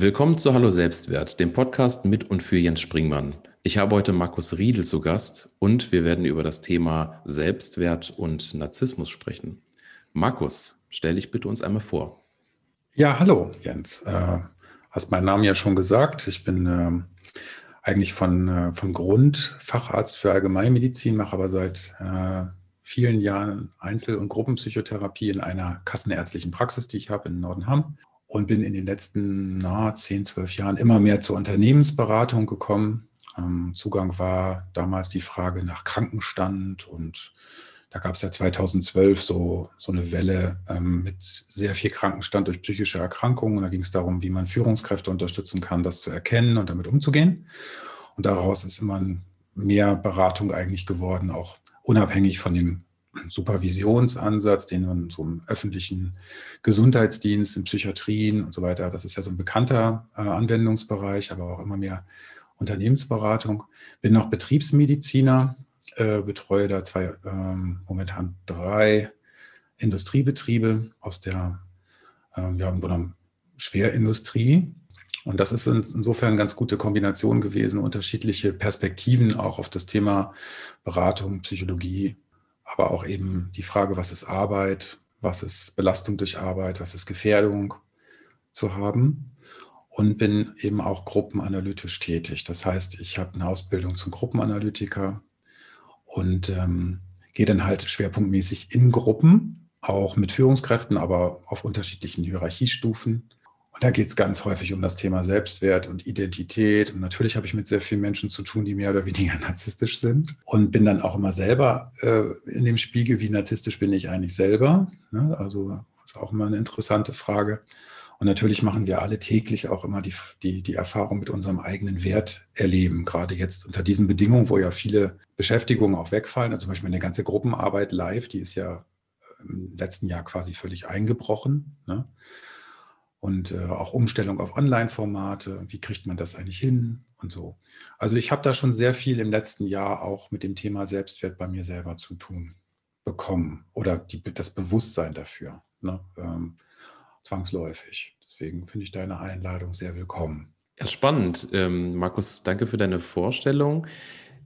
Willkommen zu Hallo Selbstwert, dem Podcast mit und für Jens Springmann. Ich habe heute Markus Riedel zu Gast und wir werden über das Thema Selbstwert und Narzissmus sprechen. Markus, stell dich bitte uns einmal vor. Ja, hallo Jens. Äh, hast meinen Namen ja schon gesagt. Ich bin äh, eigentlich von, äh, von Grund Facharzt für Allgemeinmedizin, mache aber seit äh, vielen Jahren Einzel- und Gruppenpsychotherapie in einer kassenärztlichen Praxis, die ich habe in Nordenham und bin in den letzten na, 10, 12 Jahren immer mehr zur Unternehmensberatung gekommen, ähm, Zugang war damals die Frage nach Krankenstand und da gab es ja 2012 so, so eine Welle ähm, mit sehr viel Krankenstand durch psychische Erkrankungen. Und da ging es darum, wie man Führungskräfte unterstützen kann, das zu erkennen und damit umzugehen. Und daraus ist immer mehr Beratung eigentlich geworden, auch unabhängig von dem Supervisionsansatz, den man so im öffentlichen Gesundheitsdienst, in Psychiatrien und so weiter, das ist ja so ein bekannter äh, Anwendungsbereich, aber auch immer mehr Unternehmensberatung, bin noch Betriebsmediziner, äh, betreue da zwei, ähm, momentan drei Industriebetriebe aus der ähm, ja, Schwerindustrie. Und das ist insofern eine ganz gute Kombination gewesen, unterschiedliche Perspektiven auch auf das Thema Beratung, Psychologie, aber auch eben die Frage, was ist Arbeit, was ist Belastung durch Arbeit, was ist Gefährdung zu haben und bin eben auch gruppenanalytisch tätig. Das heißt, ich habe eine Ausbildung zum Gruppenanalytiker und ähm, gehe dann halt schwerpunktmäßig in Gruppen, auch mit Führungskräften, aber auf unterschiedlichen Hierarchiestufen. Und da geht es ganz häufig um das Thema Selbstwert und Identität. Und natürlich habe ich mit sehr vielen Menschen zu tun, die mehr oder weniger narzisstisch sind. Und bin dann auch immer selber äh, in dem Spiegel, wie narzisstisch bin ich eigentlich selber. Ne? Also ist auch immer eine interessante Frage. Und natürlich machen wir alle täglich auch immer die, die, die Erfahrung mit unserem eigenen Wert erleben. Gerade jetzt unter diesen Bedingungen, wo ja viele Beschäftigungen auch wegfallen. Also zum Beispiel eine ganze Gruppenarbeit live, die ist ja im letzten Jahr quasi völlig eingebrochen. Ne? Und äh, auch Umstellung auf Online-Formate. Wie kriegt man das eigentlich hin und so? Also ich habe da schon sehr viel im letzten Jahr auch mit dem Thema Selbstwert bei mir selber zu tun bekommen oder die, das Bewusstsein dafür. Ne? Ähm, zwangsläufig. Deswegen finde ich deine Einladung sehr willkommen. Ja, spannend. Ähm, Markus, danke für deine Vorstellung.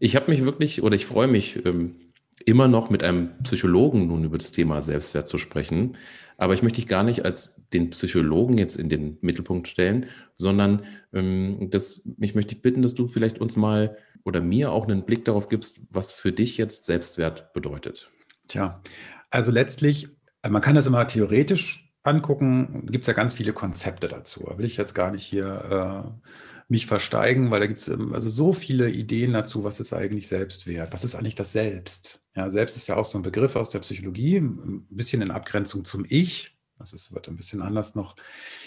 Ich habe mich wirklich oder ich freue mich ähm, immer noch mit einem Psychologen nun über das Thema Selbstwert zu sprechen. Aber ich möchte dich gar nicht als den Psychologen jetzt in den Mittelpunkt stellen, sondern ähm, das, ich möchte dich bitten, dass du vielleicht uns mal oder mir auch einen Blick darauf gibst, was für dich jetzt Selbstwert bedeutet. Tja, also letztlich, äh, man kann das immer theoretisch angucken, gibt es ja ganz viele Konzepte dazu. Da will ich jetzt gar nicht hier äh, mich versteigen, weil da gibt es ähm, also so viele Ideen dazu, was ist eigentlich Selbstwert? Was ist eigentlich das Selbst? Ja, Selbst ist ja auch so ein Begriff aus der Psychologie, ein bisschen in Abgrenzung zum Ich. Das ist, wird ein bisschen anders noch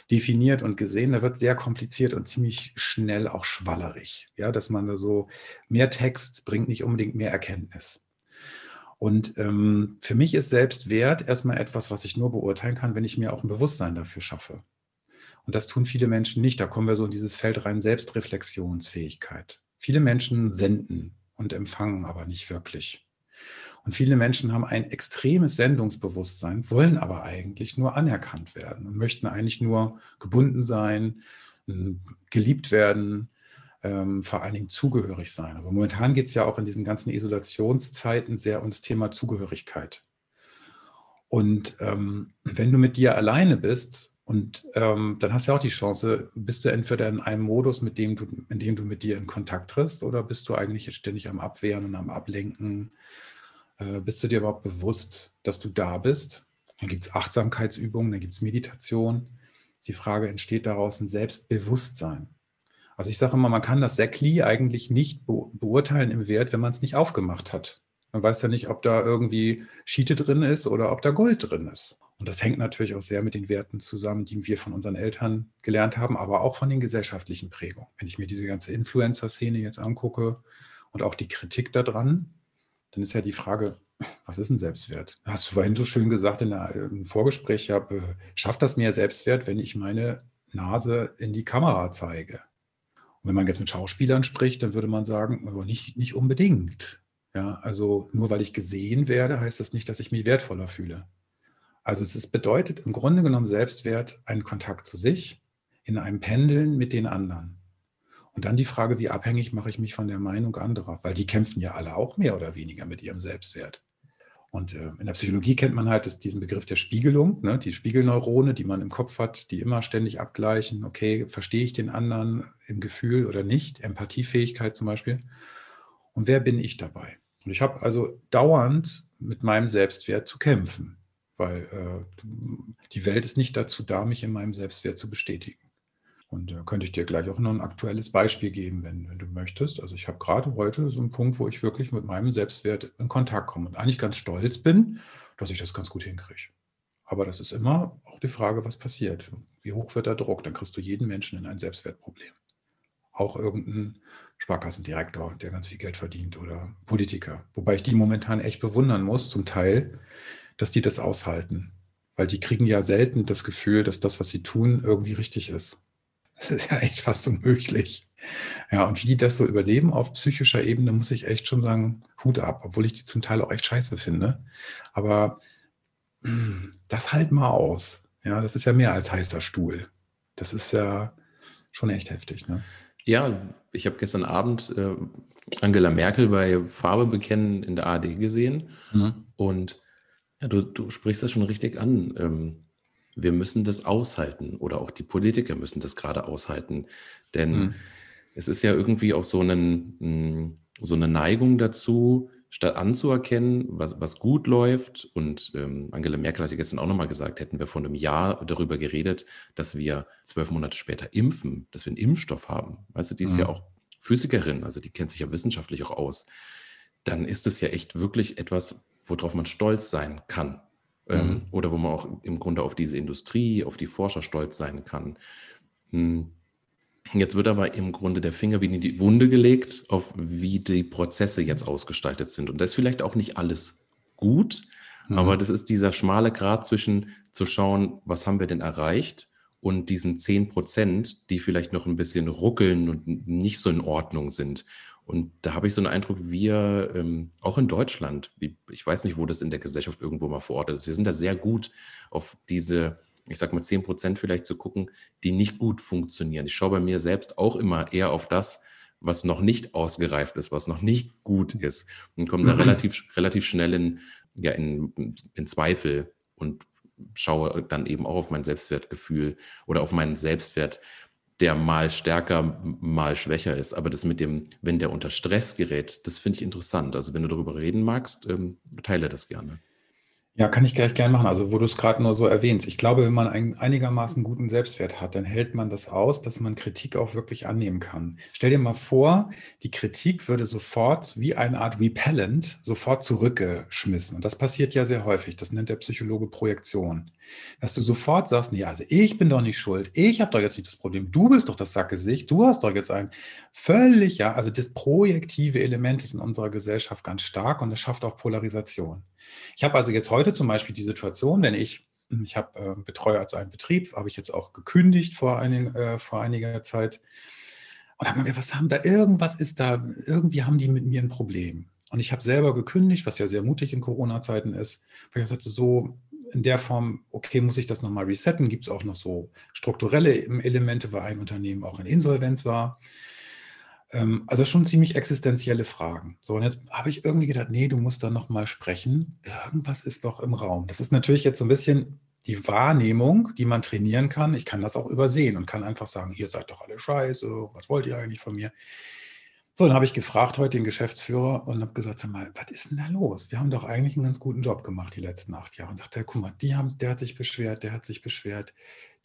definiert und gesehen. Da wird sehr kompliziert und ziemlich schnell auch schwallerig. Ja, dass man da so mehr Text bringt nicht unbedingt mehr Erkenntnis. Und ähm, für mich ist Selbstwert erstmal etwas, was ich nur beurteilen kann, wenn ich mir auch ein Bewusstsein dafür schaffe. Und das tun viele Menschen nicht. Da kommen wir so in dieses Feld rein, Selbstreflexionsfähigkeit. Viele Menschen senden und empfangen aber nicht wirklich. Und viele Menschen haben ein extremes Sendungsbewusstsein, wollen aber eigentlich nur anerkannt werden und möchten eigentlich nur gebunden sein, geliebt werden, ähm, vor allen Dingen zugehörig sein. Also momentan geht es ja auch in diesen ganzen Isolationszeiten sehr um das Thema Zugehörigkeit. Und ähm, wenn du mit dir alleine bist, und ähm, dann hast du auch die Chance, bist du entweder in einem Modus, mit dem du, in dem du mit dir in Kontakt trittst, oder bist du eigentlich jetzt ständig am Abwehren und am Ablenken? Äh, bist du dir überhaupt bewusst, dass du da bist? Dann gibt es Achtsamkeitsübungen, dann gibt es Meditation. Die Frage entsteht daraus ein Selbstbewusstsein. Also ich sage immer, man kann das Säckli eigentlich nicht beurteilen im Wert, wenn man es nicht aufgemacht hat. Man weiß ja nicht, ob da irgendwie Schiete drin ist oder ob da Gold drin ist. Und das hängt natürlich auch sehr mit den Werten zusammen, die wir von unseren Eltern gelernt haben, aber auch von den gesellschaftlichen Prägungen. Wenn ich mir diese ganze Influencer-Szene jetzt angucke und auch die Kritik daran, dann ist ja die Frage, was ist ein Selbstwert? Hast du vorhin so schön gesagt in einem Vorgespräch, ja, schafft das mir Selbstwert, wenn ich meine Nase in die Kamera zeige? Wenn man jetzt mit Schauspielern spricht, dann würde man sagen, aber nicht, nicht unbedingt. Ja, also nur weil ich gesehen werde, heißt das nicht, dass ich mich wertvoller fühle. Also es ist, bedeutet im Grunde genommen Selbstwert einen Kontakt zu sich in einem Pendeln mit den anderen. Und dann die Frage, wie abhängig mache ich mich von der Meinung anderer? Weil die kämpfen ja alle auch mehr oder weniger mit ihrem Selbstwert. Und äh, in der Psychologie kennt man halt diesen Begriff der Spiegelung, ne? die Spiegelneurone, die man im Kopf hat, die immer ständig abgleichen, okay, verstehe ich den anderen im Gefühl oder nicht, Empathiefähigkeit zum Beispiel. Und wer bin ich dabei? Und ich habe also dauernd mit meinem Selbstwert zu kämpfen, weil äh, die Welt ist nicht dazu da, mich in meinem Selbstwert zu bestätigen. Und da äh, könnte ich dir gleich auch noch ein aktuelles Beispiel geben, wenn, wenn du möchtest. Also ich habe gerade heute so einen Punkt, wo ich wirklich mit meinem Selbstwert in Kontakt komme und eigentlich ganz stolz bin, dass ich das ganz gut hinkriege. Aber das ist immer auch die Frage, was passiert. Wie hoch wird der Druck? Dann kriegst du jeden Menschen in ein Selbstwertproblem. Auch irgendein Sparkassendirektor, der ganz viel Geld verdient oder Politiker. Wobei ich die momentan echt bewundern muss, zum Teil, dass die das aushalten. Weil die kriegen ja selten das Gefühl, dass das, was sie tun, irgendwie richtig ist. Das ist ja echt fast unmöglich. Ja, und wie die das so überleben auf psychischer Ebene, muss ich echt schon sagen, Hut ab, obwohl ich die zum Teil auch echt scheiße finde. Aber hm, das halt mal aus. Ja, das ist ja mehr als heißer Stuhl. Das ist ja schon echt heftig. Ne? Ja, ich habe gestern Abend äh, Angela Merkel bei Farbe bekennen in der ARD gesehen. Mhm. Und ja, du, du sprichst das schon richtig an. Ähm, wir müssen das aushalten oder auch die Politiker müssen das gerade aushalten. Denn mhm. es ist ja irgendwie auch so, einen, hm, so eine Neigung dazu, statt anzuerkennen, was, was gut läuft. Und ähm, Angela Merkel hat ja gestern auch nochmal gesagt, hätten wir vor einem Jahr darüber geredet, dass wir zwölf Monate später impfen, dass wir einen Impfstoff haben. Weißt du, die ist mhm. ja auch Physikerin, also die kennt sich ja wissenschaftlich auch aus. Dann ist es ja echt wirklich etwas, worauf man stolz sein kann. Ähm, mhm. oder wo man auch im Grunde auf diese Industrie, auf die Forscher stolz sein kann. Hm. Jetzt wird aber im Grunde der Finger wie in die Wunde gelegt, auf wie die Prozesse jetzt ausgestaltet sind. Und das ist vielleicht auch nicht alles gut, mhm. aber das ist dieser schmale Grad zwischen zu schauen, was haben wir denn erreicht und diesen 10 Prozent, die vielleicht noch ein bisschen ruckeln und nicht so in Ordnung sind. Und da habe ich so einen Eindruck, wir, ähm, auch in Deutschland, ich weiß nicht, wo das in der Gesellschaft irgendwo mal verortet ist, wir sind da sehr gut auf diese, ich sag mal, 10 Prozent vielleicht zu gucken, die nicht gut funktionieren. Ich schaue bei mir selbst auch immer eher auf das, was noch nicht ausgereift ist, was noch nicht gut ist und komme da mhm. relativ, relativ schnell in, ja, in, in Zweifel und schaue dann eben auch auf mein Selbstwertgefühl oder auf meinen Selbstwert der mal stärker, mal schwächer ist. Aber das mit dem, wenn der unter Stress gerät, das finde ich interessant. Also wenn du darüber reden magst, ähm, teile das gerne. Ja, kann ich gleich gerne machen. Also, wo du es gerade nur so erwähnst. Ich glaube, wenn man einen einigermaßen guten Selbstwert hat, dann hält man das aus, dass man Kritik auch wirklich annehmen kann. Stell dir mal vor, die Kritik würde sofort wie eine Art Repellent sofort zurückgeschmissen. Und das passiert ja sehr häufig. Das nennt der Psychologe Projektion. Dass du sofort sagst, nee, also ich bin doch nicht schuld. Ich habe doch jetzt nicht das Problem. Du bist doch das Sackgesicht. Du hast doch jetzt ein völlig, ja, also das projektive Element ist in unserer Gesellschaft ganz stark und es schafft auch Polarisation. Ich habe also jetzt heute zum Beispiel die Situation, wenn ich, ich habe äh, betreue als einen Betrieb, habe ich jetzt auch gekündigt vor, einig, äh, vor einiger Zeit. Und habe mir gedacht, was haben da, irgendwas ist da, irgendwie haben die mit mir ein Problem. Und ich habe selber gekündigt, was ja sehr mutig in Corona-Zeiten ist, weil ich sagte, so in der Form, okay, muss ich das nochmal resetten? Gibt es auch noch so strukturelle Elemente, weil ein Unternehmen auch in Insolvenz war? Ähm, also schon ziemlich existenzielle Fragen. So, und jetzt habe ich irgendwie gedacht, nee, du musst da nochmal sprechen. Irgendwas ist doch im Raum. Das ist natürlich jetzt so ein bisschen die Wahrnehmung, die man trainieren kann. Ich kann das auch übersehen und kann einfach sagen, ihr seid doch alle scheiße, was wollt ihr eigentlich von mir? So, dann habe ich gefragt heute den Geschäftsführer und habe gesagt, sag mal, was ist denn da los? Wir haben doch eigentlich einen ganz guten Job gemacht die letzten acht Jahre. Und sagt er, guck mal, die haben, der hat sich beschwert, der hat sich beschwert,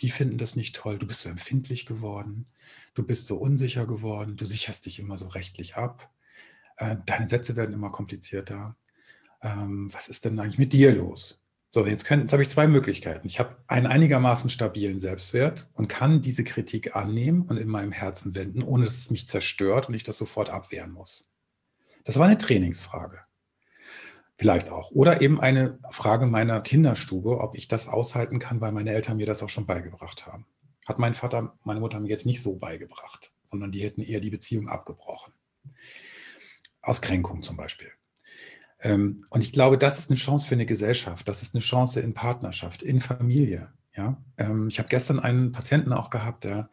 die finden das nicht toll, du bist so empfindlich geworden, du bist so unsicher geworden, du sicherst dich immer so rechtlich ab, äh, deine Sätze werden immer komplizierter. Ähm, was ist denn eigentlich mit dir los? So, jetzt, jetzt habe ich zwei Möglichkeiten. Ich habe einen einigermaßen stabilen Selbstwert und kann diese Kritik annehmen und in meinem Herzen wenden, ohne dass es mich zerstört und ich das sofort abwehren muss. Das war eine Trainingsfrage. Vielleicht auch. Oder eben eine Frage meiner Kinderstube, ob ich das aushalten kann, weil meine Eltern mir das auch schon beigebracht haben. Hat mein Vater, meine Mutter mir jetzt nicht so beigebracht. sondern die hätten eher die Beziehung abgebrochen. Aus Kränkung zum Beispiel. Ähm, und ich glaube, das ist eine Chance für eine Gesellschaft. Das ist eine Chance in Partnerschaft, in Familie. Ja? Ähm, ich habe gestern einen Patienten auch gehabt, der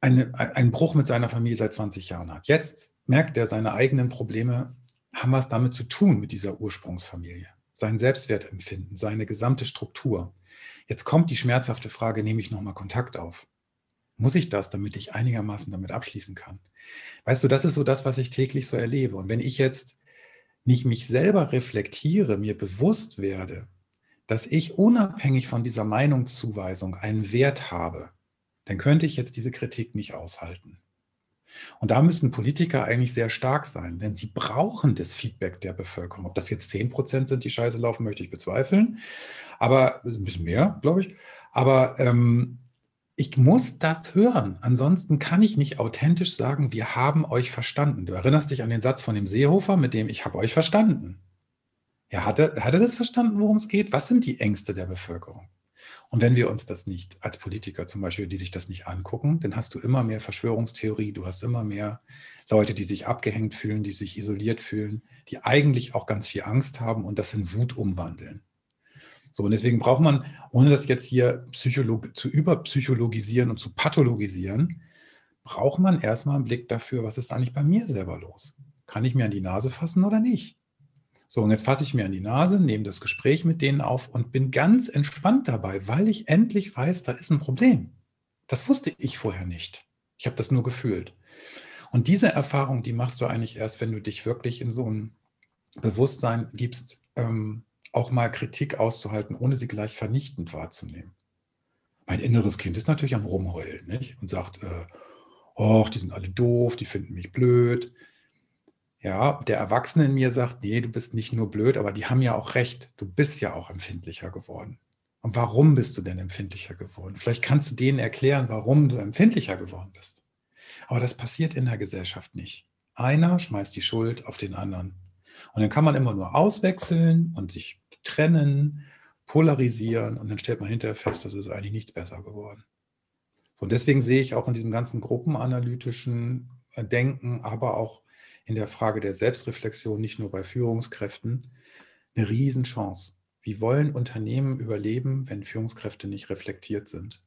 eine, einen Bruch mit seiner Familie seit 20 Jahren hat. Jetzt merkt er, seine eigenen Probleme haben was damit zu tun mit dieser Ursprungsfamilie. Sein Selbstwertempfinden, seine gesamte Struktur. Jetzt kommt die schmerzhafte Frage, nehme ich nochmal Kontakt auf? Muss ich das, damit ich einigermaßen damit abschließen kann? Weißt du, das ist so das, was ich täglich so erlebe. Und wenn ich jetzt nicht mich selber reflektiere, mir bewusst werde, dass ich unabhängig von dieser Meinungszuweisung einen Wert habe, dann könnte ich jetzt diese Kritik nicht aushalten. Und da müssen Politiker eigentlich sehr stark sein, denn sie brauchen das Feedback der Bevölkerung. Ob das jetzt 10 Prozent sind, die scheiße laufen, möchte ich bezweifeln. Aber ein bisschen mehr, glaube ich. Aber ähm, ich muss das hören. Ansonsten kann ich nicht authentisch sagen, wir haben euch verstanden. Du erinnerst dich an den Satz von dem Seehofer, mit dem ich habe euch verstanden. Ja, hat er, hat er das verstanden, worum es geht? Was sind die Ängste der Bevölkerung? Und wenn wir uns das nicht als Politiker zum Beispiel, die sich das nicht angucken, dann hast du immer mehr Verschwörungstheorie, du hast immer mehr Leute, die sich abgehängt fühlen, die sich isoliert fühlen, die eigentlich auch ganz viel Angst haben und das in Wut umwandeln. So, und deswegen braucht man, ohne das jetzt hier zu überpsychologisieren und zu pathologisieren, braucht man erstmal einen Blick dafür, was ist eigentlich bei mir selber los? Kann ich mir an die Nase fassen oder nicht? So, und jetzt fasse ich mir an die Nase, nehme das Gespräch mit denen auf und bin ganz entspannt dabei, weil ich endlich weiß, da ist ein Problem. Das wusste ich vorher nicht. Ich habe das nur gefühlt. Und diese Erfahrung, die machst du eigentlich erst, wenn du dich wirklich in so ein Bewusstsein gibst, ähm, auch mal Kritik auszuhalten, ohne sie gleich vernichtend wahrzunehmen. Mein inneres Kind ist natürlich am Rumheulen nicht? und sagt, äh, die sind alle doof, die finden mich blöd. Ja, der Erwachsene in mir sagt, nee, du bist nicht nur blöd, aber die haben ja auch recht. Du bist ja auch empfindlicher geworden. Und warum bist du denn empfindlicher geworden? Vielleicht kannst du denen erklären, warum du empfindlicher geworden bist. Aber das passiert in der Gesellschaft nicht. Einer schmeißt die Schuld auf den anderen. Und dann kann man immer nur auswechseln und sich trennen, polarisieren und dann stellt man hinterher fest, dass es eigentlich nichts besser geworden. So, und deswegen sehe ich auch in diesem ganzen gruppenanalytischen äh, Denken, aber auch in der Frage der Selbstreflexion, nicht nur bei Führungskräften, eine Riesenchance. Wie wollen Unternehmen überleben, wenn Führungskräfte nicht reflektiert sind?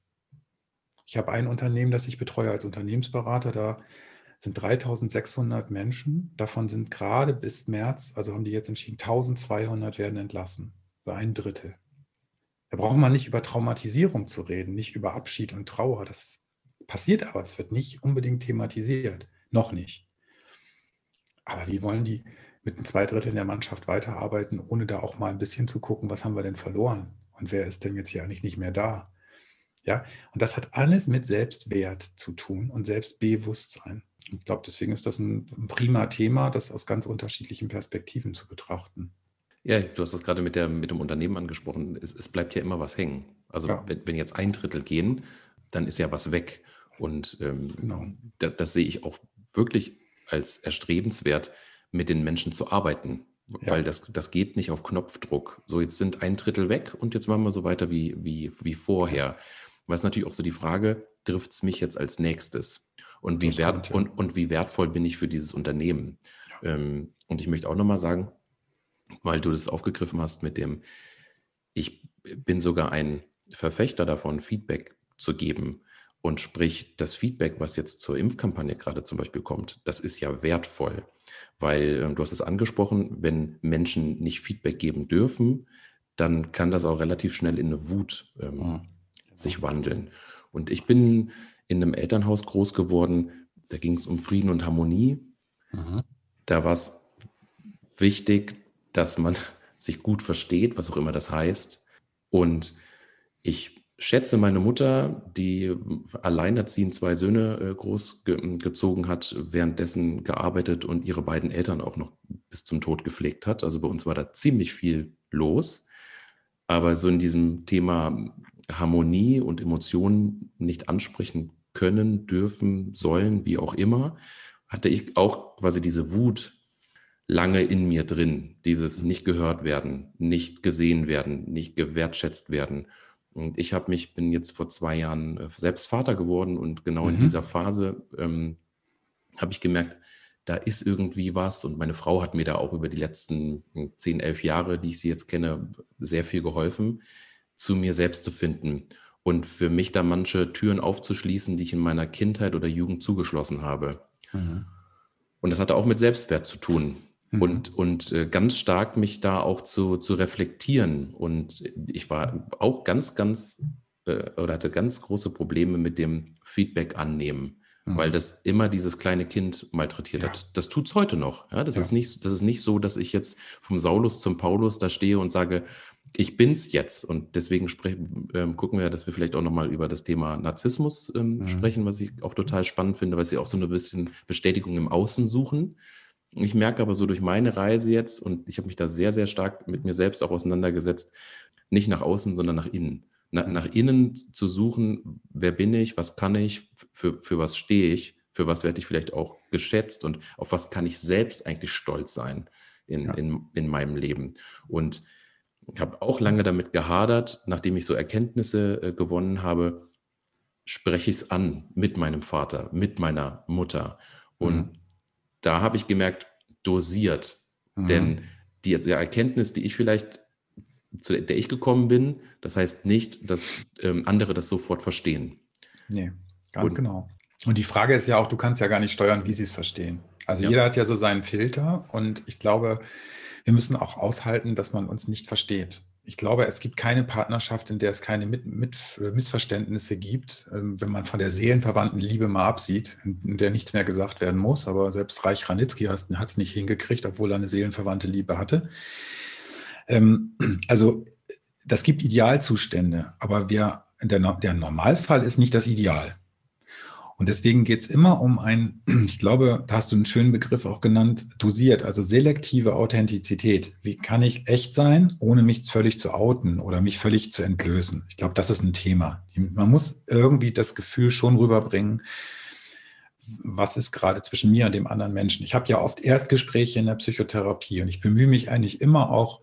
Ich habe ein Unternehmen, das ich betreue als Unternehmensberater, da sind 3600 Menschen. Davon sind gerade bis März, also haben die jetzt entschieden, 1200 werden entlassen. So ein Drittel. Da braucht man nicht über Traumatisierung zu reden, nicht über Abschied und Trauer. Das passiert aber, das wird nicht unbedingt thematisiert. Noch nicht. Aber wie wollen die mit zwei Dritteln der Mannschaft weiterarbeiten, ohne da auch mal ein bisschen zu gucken, was haben wir denn verloren? Und wer ist denn jetzt hier eigentlich nicht mehr da? Ja, und das hat alles mit Selbstwert zu tun und Selbstbewusstsein. Ich glaube, deswegen ist das ein, prima Thema, das aus ganz unterschiedlichen Perspektiven zu betrachten. Ja, du hast das gerade mit, der, mit dem Unternehmen angesprochen. Es, es bleibt ja immer was hängen. Also ja. wenn, wenn, jetzt ein Drittel gehen, dann ist ja was weg. Und ähm, genau. da, das sehe ich auch wirklich als erstrebenswert, mit den Menschen zu arbeiten. Ja. Weil das, das geht nicht auf Knopfdruck. So, jetzt sind ein Drittel weg und jetzt machen wir so weiter wie, wie, wie vorher. Weil es natürlich auch so die Frage, trifft es mich jetzt als nächstes? Und wie, wert, und, und wie wertvoll bin ich für dieses Unternehmen. Ja. Ähm, und ich möchte auch nochmal sagen, weil du das aufgegriffen hast mit dem, ich bin sogar ein Verfechter davon, Feedback zu geben. Und sprich, das Feedback, was jetzt zur Impfkampagne gerade zum Beispiel kommt, das ist ja wertvoll, weil äh, du hast es angesprochen, wenn Menschen nicht Feedback geben dürfen, dann kann das auch relativ schnell in eine Wut ähm, mhm. sich wandeln. Und ich bin in einem Elternhaus groß geworden, da ging es um Frieden und Harmonie. Mhm. Da war es wichtig, dass man sich gut versteht, was auch immer das heißt. Und ich schätze meine Mutter, die alleinerziehend zwei Söhne äh, großgezogen hat, währenddessen gearbeitet und ihre beiden Eltern auch noch bis zum Tod gepflegt hat. Also bei uns war da ziemlich viel los. Aber so in diesem Thema Harmonie und Emotionen nicht ansprechen können, dürfen, sollen, wie auch immer, hatte ich auch quasi diese Wut lange in mir drin. Dieses nicht gehört werden, nicht gesehen werden, nicht gewertschätzt werden. Und ich habe mich, bin jetzt vor zwei Jahren äh, selbst Vater geworden und genau mhm. in dieser Phase ähm, habe ich gemerkt, da ist irgendwie was. Und meine Frau hat mir da auch über die letzten 10, 11 Jahre, die ich sie jetzt kenne, sehr viel geholfen, zu mir selbst zu finden und für mich da manche Türen aufzuschließen, die ich in meiner Kindheit oder Jugend zugeschlossen habe. Mhm. Und das hatte auch mit Selbstwert zu tun. Mhm. Und, und äh, ganz stark mich da auch zu, zu reflektieren. Und ich war auch ganz, ganz äh, oder hatte ganz große Probleme mit dem Feedback annehmen, mhm. weil das immer dieses kleine Kind malträtiert ja. hat. Das tut es heute noch. Ja? Das, ja. Ist nicht, das ist nicht so, dass ich jetzt vom Saulus zum Paulus da stehe und sage, ich bin's jetzt. Und deswegen ähm, gucken wir, dass wir vielleicht auch nochmal über das Thema Narzissmus ähm, mhm. sprechen, was ich auch total spannend finde, weil sie auch so eine bisschen Bestätigung im Außen suchen. Ich merke aber so durch meine Reise jetzt, und ich habe mich da sehr, sehr stark mit mir selbst auch auseinandergesetzt, nicht nach außen, sondern nach innen. Na, nach innen zu suchen, wer bin ich, was kann ich, für, für was stehe ich, für was werde ich vielleicht auch geschätzt und auf was kann ich selbst eigentlich stolz sein in, ja. in, in meinem Leben. Und ich habe auch lange damit gehadert, nachdem ich so Erkenntnisse äh, gewonnen habe, spreche ich es an mit meinem Vater, mit meiner Mutter. Und mhm. da habe ich gemerkt, dosiert. Mhm. Denn die, die, Erkenntnis, die ich vielleicht, zu der ich gekommen bin, das heißt nicht, dass ähm, andere das sofort verstehen. Nee, ganz Und, genau. Und die Frage ist ja auch, du kannst ja gar nicht steuern, wie sie es verstehen. Also ja. jeder hat ja so seinen Filter und ich glaube, wir müssen auch aushalten, dass man uns nicht versteht. Ich glaube, es gibt keine Partnerschaft, in der es keine mit, mit äh, Missverständnisse gibt, ähm, wenn man von der seelenverwandten Liebe mal absieht, in der nichts mehr gesagt werden muss. Aber selbst Reich Ranitzky hat es nicht hingekriegt, obwohl er eine seelenverwandte Liebe hatte. Ähm, also, das gibt Idealzustände, aber wir, der, der Normalfall ist nicht das Ideal. Und deswegen geht es immer um ein, ich glaube, da hast du einen schönen Begriff auch genannt, dosiert, also selektive Authentizität. Wie kann ich echt sein, ohne mich völlig zu outen oder mich völlig zu entblößen? Ich glaube, das ist ein Thema. Man muss irgendwie das Gefühl schon rüberbringen, was ist gerade zwischen mir und dem anderen Menschen. Ich habe ja oft Erstgespräche in der Psychotherapie und ich bemühe mich eigentlich immer auch,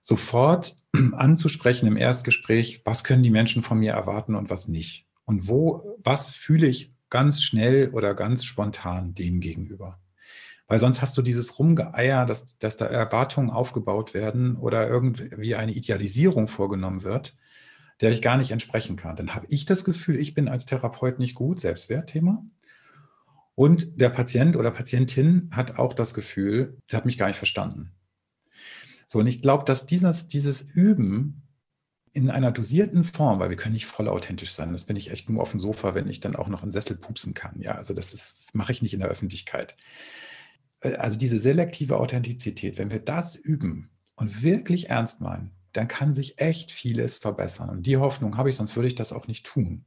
sofort anzusprechen im Erstgespräch, was können die Menschen von mir erwarten und was nicht und wo, was fühle ich ganz schnell oder ganz spontan dem gegenüber. Weil sonst hast du dieses Rumgeeier, dass, dass da Erwartungen aufgebaut werden oder irgendwie eine Idealisierung vorgenommen wird, der ich gar nicht entsprechen kann. Dann habe ich das Gefühl, ich bin als Therapeut nicht gut, Selbstwertthema. Und der Patient oder Patientin hat auch das Gefühl, sie hat mich gar nicht verstanden. So, und ich glaube, dass dieses, dieses Üben in einer dosierten Form, weil wir können nicht voll authentisch sein. Das bin ich echt nur auf dem Sofa, wenn ich dann auch noch einen Sessel pupsen kann. Ja, also das ist, mache ich nicht in der Öffentlichkeit. Äh, also diese selektive Authentizität, wenn wir das üben und wirklich ernst meinen, dann kann sich echt vieles verbessern. Und die Hoffnung habe ich, sonst würde ich das auch nicht tun.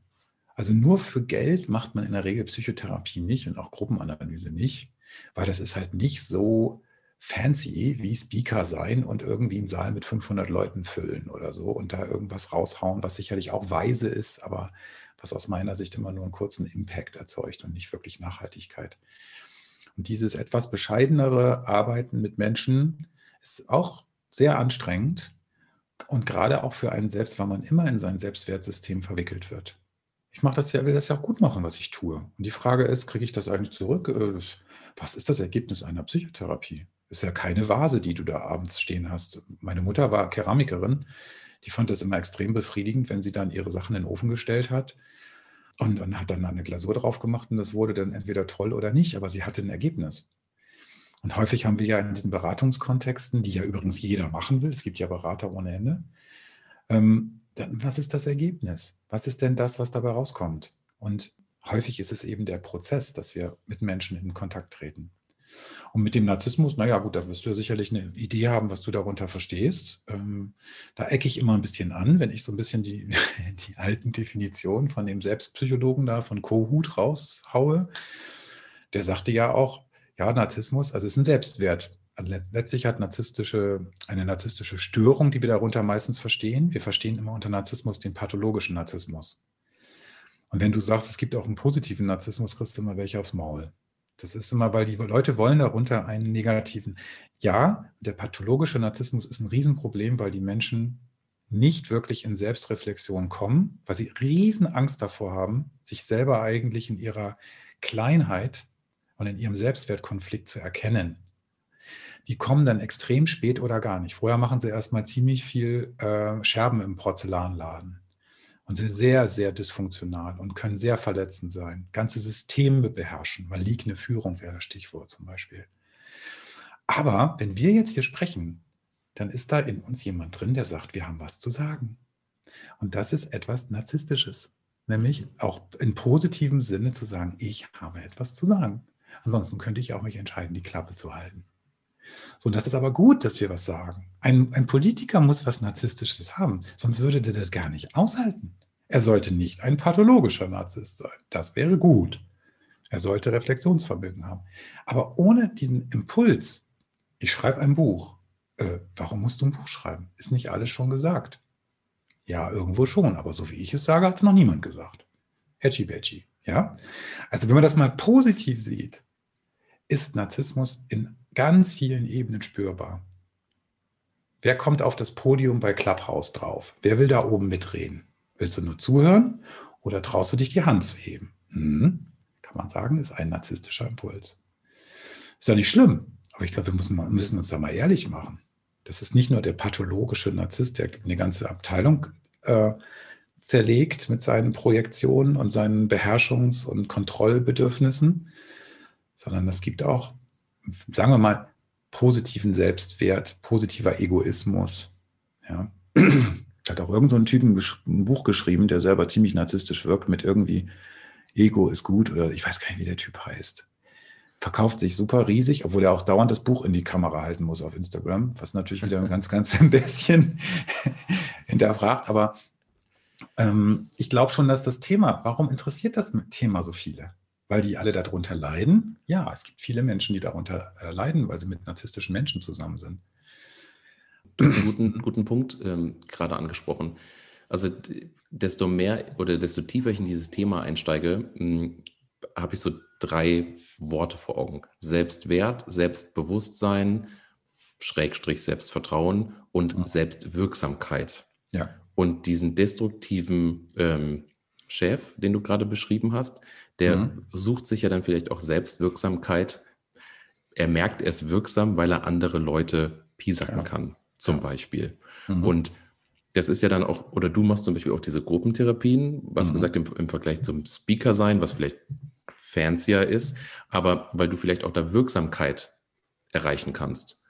Also nur für Geld macht man in der Regel Psychotherapie nicht und auch Gruppenanalyse nicht, weil das ist halt nicht so fancy wie Speaker sein und irgendwie einen Saal mit 500 Leuten füllen oder so und da irgendwas raushauen, was sicherlich auch weise ist, aber was aus meiner Sicht immer nur einen kurzen Impact erzeugt und nicht wirklich Nachhaltigkeit. Und dieses etwas bescheidenere Arbeiten mit Menschen ist auch sehr anstrengend und gerade auch für einen selbst, weil man immer in sein Selbstwertsystem verwickelt wird. Ich mache das ja, will das ja auch gut machen, was ich tue. Und die Frage ist, kriege ich das eigentlich zurück? Äh, was ist das Ergebnis einer Psychotherapie? Ist ja keine Vase, die du da abends stehen hast. Meine Mutter war Keramikerin. Die fand das immer extrem befriedigend, wenn sie dann ihre Sachen in den Ofen gestellt hat. Und dann hat dann eine Glasur drauf gemacht und das wurde dann entweder toll oder nicht, aber sie hatte ein Ergebnis. Und häufig haben wir ja in diesen Beratungskontexten, die ja übrigens jeder machen will, es gibt ja Berater ohne Ende, ähm, dann, was ist das Ergebnis? Was ist denn das, was dabei rauskommt? Und häufig ist es eben der Prozess, dass wir mit Menschen in Kontakt treten. Und mit dem Narzissmus, naja gut, da wirst du ja sicherlich eine Idee haben, was du darunter verstehst. Ähm, da ecke ich immer ein bisschen an, wenn ich so ein bisschen die, die alten Definitionen von dem Selbstpsychologen da von Kohut raushaue. Der sagte ja auch, ja, Narzissmus, also ist ein Selbstwert. Also letztlich hat narzisstische, eine narzisstische Störung, die wir darunter meistens verstehen. Wir verstehen immer unter Narzissmus den pathologischen Narzissmus. Und wenn du sagst, es gibt auch einen positiven Narzissmus, kriegst du immer welche aufs Maul. Das ist immer, weil die Leute wollen darunter einen negativen. Ja, der pathologische Narzissmus ist ein Riesenproblem, weil die Menschen nicht wirklich in Selbstreflexion kommen, weil sie riesen Angst davor haben, sich selber eigentlich in ihrer Kleinheit und in ihrem Selbstwertkonflikt zu erkennen, die kommen dann extrem spät oder gar nicht. Vorher machen sie erstmal ziemlich viel äh, Scherben im Porzellanladen und sind sehr, sehr dysfunktional und können sehr verletzend sein. Ganze Systeme beherrschen. Maligne Führung wäre das Stichwort zum Beispiel. Aber wenn wir jetzt hier sprechen, dann ist da in uns jemand drin, der sagt, wir haben was zu sagen. Und das ist etwas Narzisstisches. Nämlich auch in positivem Sinne zu sagen, ich habe etwas zu sagen. Ansonsten könnte ich auch mich entscheiden, die Klappe zu halten. So, und das ist aber gut, dass wir was sagen. Ein, ein Politiker muss was Narzisstisches haben, sonst würde der das gar nicht aushalten. Er sollte nicht ein pathologischer Narzisst sein. Das wäre gut. Er sollte Reflexionsvermögen haben. Aber ohne diesen Impuls, ich schreibe ein Buch. Äh, warum musst du ein Buch schreiben? Ist nicht alles schon gesagt? Ja, irgendwo schon, aber so wie ich es sage, hat es noch niemand gesagt. Hedgy Badgy. Ja? Also wenn man das mal positiv sieht, ist Narzissmus in ganz vielen Ebenen spürbar. Wer kommt auf das Podium bei Clubhouse drauf? Wer will da oben mitreden? Willst du nur zuhören oder traust du dich die Hand zu heben? Hm, kann man sagen, ist ein narzisstischer Impuls. Ist ja nicht schlimm, aber ich glaube, wir müssen, müssen uns da mal ehrlich machen. Das ist nicht nur der pathologische Narzisst, der eine ganze Abteilung äh, zerlegt mit seinen Projektionen und seinen Beherrschungs- und Kontrollbedürfnissen, sondern es gibt auch, sagen wir mal, positiven Selbstwert, positiver Egoismus. Ja. Hat auch irgendein so ein Typen ein Buch geschrieben, der selber ziemlich narzisstisch wirkt, mit irgendwie Ego ist gut oder ich weiß gar nicht, wie der Typ heißt. Verkauft sich super riesig, obwohl er auch dauernd das Buch in die Kamera halten muss auf Instagram, was natürlich wieder ganz, ganz ein bisschen hinterfragt. Aber ähm, ich glaube schon, dass das Thema, warum interessiert das Thema so viele? Weil die alle darunter leiden? Ja, es gibt viele Menschen, die darunter äh, leiden, weil sie mit narzisstischen Menschen zusammen sind. Du hast einen guten, guten Punkt ähm, gerade angesprochen. Also desto mehr oder desto tiefer ich in dieses Thema einsteige, hm, habe ich so drei Worte vor Augen. Selbstwert, Selbstbewusstsein, Schrägstrich Selbstvertrauen und mhm. Selbstwirksamkeit. Ja. Und diesen destruktiven ähm, Chef, den du gerade beschrieben hast, der mhm. sucht sich ja dann vielleicht auch Selbstwirksamkeit. Er merkt, er ist wirksam, weil er andere Leute piesacken ja. kann, zum ja. Beispiel. Mhm. Und das ist ja dann auch, oder du machst zum Beispiel auch diese Gruppentherapien, was mhm. gesagt im, im, Vergleich zum Speaker sein, was vielleicht fancier ist, aber weil du vielleicht auch da Wirksamkeit erreichen kannst.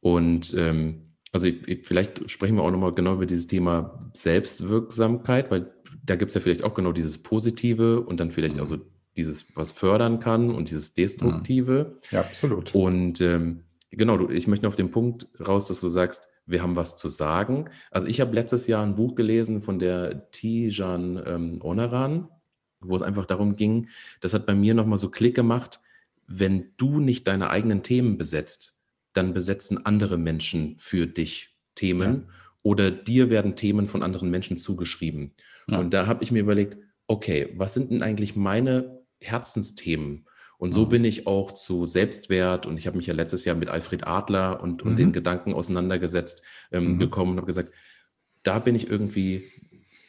Und ähm, also ich, vielleicht sprechen wir auch nochmal genau über dieses Thema Selbstwirksamkeit, weil da gibt es ja vielleicht auch genau dieses Positive und dann vielleicht mhm. also dieses, was fördern kann und dieses Destruktive. Mhm. Ja, absolut. Und ähm, genau, ich möchte auf den Punkt raus, dass du sagst, wir haben was zu sagen. Also ich habe letztes Jahr ein Buch gelesen von der Tijan ähm, Onaran, wo es einfach darum ging, das hat bei mir nochmal so Klick gemacht, wenn du nicht deine eigenen Themen besetzt, dann besetzen andere Menschen für dich Themen ja. oder dir werden Themen von anderen Menschen zugeschrieben. Ja. Und da habe ich mir überlegt, okay, was sind denn eigentlich meine Herzensthemen? Und so mhm. bin ich auch zu Selbstwert und ich habe mich ja letztes Jahr mit Alfred Adler und, und mhm. den Gedanken auseinandergesetzt ähm, mhm. gekommen und habe gesagt, da bin ich irgendwie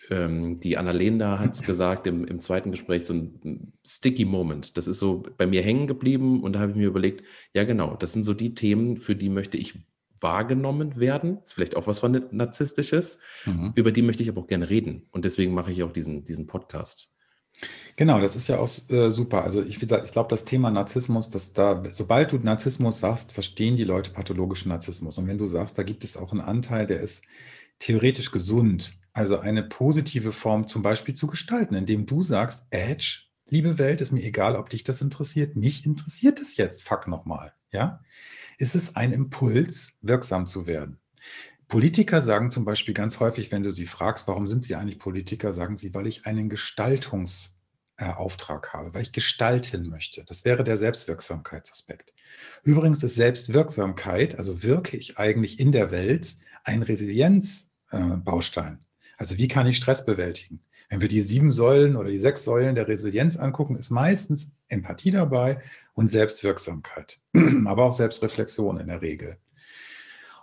ähm, die Annalena hat es gesagt im, im zweiten Gespräch, so ein sticky Moment. Das ist so bei mir hängen geblieben und da habe ich mir überlegt, ja genau, das sind so die Themen, für die möchte ich wahrgenommen werden. Ist vielleicht auch was von Narzisstisches. Mhm. Über die möchte ich aber auch gerne reden. Und deswegen mache ich auch diesen, diesen Podcast. Genau, das ist ja auch äh, super. Also ich, ich glaube, das Thema Narzissmus, dass da, sobald du Narzissmus sagst, verstehen die Leute pathologischen Narzissmus. Und wenn du sagst, da gibt es auch einen Anteil, der ist theoretisch gesund, also eine positive Form zum Beispiel zu gestalten, indem du sagst, Edge, liebe Welt, ist mir egal, ob dich das interessiert, mich interessiert es jetzt, fuck nochmal, ja? Ist es ein Impuls, wirksam zu werden? Politiker sagen zum Beispiel ganz häufig, wenn du sie fragst, warum sind sie eigentlich Politiker, sagen sie, weil ich einen Gestaltungsauftrag habe, weil ich gestalten möchte. Das wäre der Selbstwirksamkeitsaspekt. Übrigens ist Selbstwirksamkeit, also wirke ich eigentlich in der Welt, ein Resilienzbaustein. Also wie kann ich Stress bewältigen? Wenn wir die sieben Säulen oder die sechs Säulen der Resilienz angucken, ist meistens Empathie dabei und Selbstwirksamkeit, aber auch Selbstreflexion in der Regel.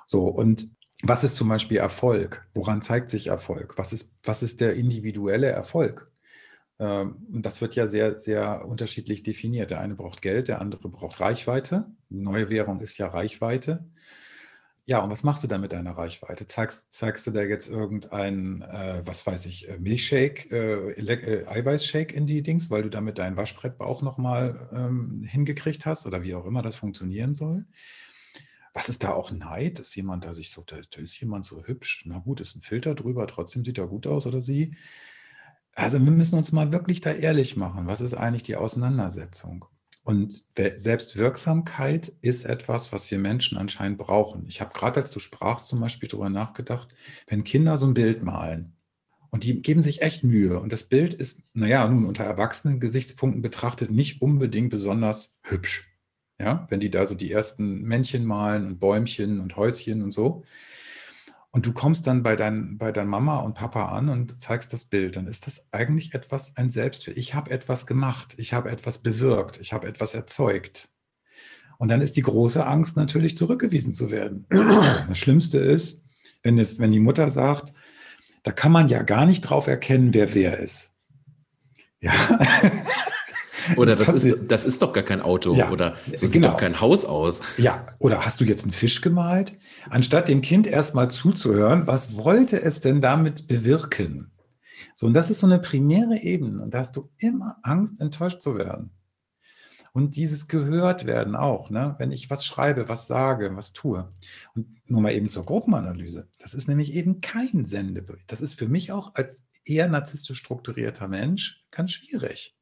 So, und was ist zum Beispiel Erfolg? Woran zeigt sich Erfolg? Was ist, was ist der individuelle Erfolg? Ähm, und das wird ja sehr, sehr unterschiedlich definiert. Der eine braucht Geld, der andere braucht Reichweite. neue Währung ist ja Reichweite. Ja, und was machst du dann mit deiner Reichweite? Zeigst, zeigst du da jetzt irgendein, äh, was weiß ich, äh, Milchshake, äh, äh, Eiweißshake in die Dings, weil du damit deinen Waschbrettbauch nochmal ähm, hingekriegt hast oder wie auch immer das funktionieren soll? Was ist da auch Neid? Ist jemand da sich so, da, da ist jemand so hübsch? Na gut, ist ein Filter drüber, trotzdem sieht er gut aus oder sie. Also wir müssen uns mal wirklich da ehrlich machen. Was ist eigentlich die Auseinandersetzung? Und Selbstwirksamkeit ist etwas, was wir Menschen anscheinend brauchen. Ich habe gerade, als du sprachst, zum Beispiel darüber nachgedacht, wenn Kinder so ein Bild malen und die geben sich echt Mühe und das Bild ist, naja, nun unter erwachsenen Gesichtspunkten betrachtet nicht unbedingt besonders hübsch. Ja, wenn die da so die ersten Männchen malen und Bäumchen und Häuschen und so, und du kommst dann bei, dein, bei deiner Mama und Papa an und zeigst das Bild, dann ist das eigentlich etwas, ein Selbstwert. Ich habe etwas gemacht, ich habe etwas bewirkt, ich habe etwas erzeugt. Und dann ist die große Angst natürlich zurückgewiesen zu werden. Das Schlimmste ist, wenn, es, wenn die Mutter sagt, da kann man ja gar nicht drauf erkennen, wer wer ist. Ja. Oder das, das ist, das ist doch gar kein Auto ja, oder so sieht genau. doch kein Haus aus. Ja, oder hast du jetzt einen Fisch gemalt? Anstatt dem Kind erstmal zuzuhören, was wollte es denn damit bewirken? So, und das ist so eine primäre Ebene. Und da hast du immer Angst, enttäuscht zu werden. Und dieses gehört werden auch, ne? wenn ich was schreibe, was sage, was tue. Und nur mal eben zur Gruppenanalyse. Das ist nämlich eben kein Sendebild. Das ist für mich auch als eher narzisstisch strukturierter Mensch ganz schwierig